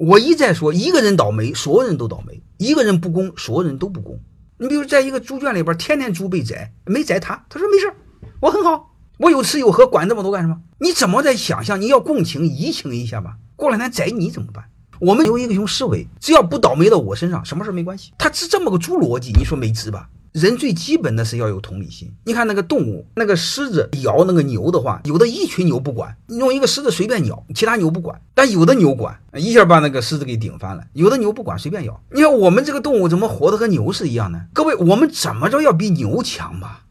我一再说，一个人倒霉，所有人都倒霉；一个人不公，所有人都不公。你比如在一个猪圈里边，天天猪被宰，没宰他，他说没事我很好，我有吃有喝，管这么多干什么？你怎么在想象？你要共情移情一下吧。过两天宰你怎么办？我们有一个种思维，只要不倒霉到我身上，什么事没关系。他是这么个猪逻辑，你说没治吧？人最基本的是要有同理心。你看那个动物，那个狮子咬那个牛的话，有的一群牛不管，用一个狮子随便咬，其他牛不管，但有的牛管，一下把那个狮子给顶翻了。有的牛不管，随便咬。你看我们这个动物怎么活得和牛是一样呢？各位，我们怎么着要比牛强吧？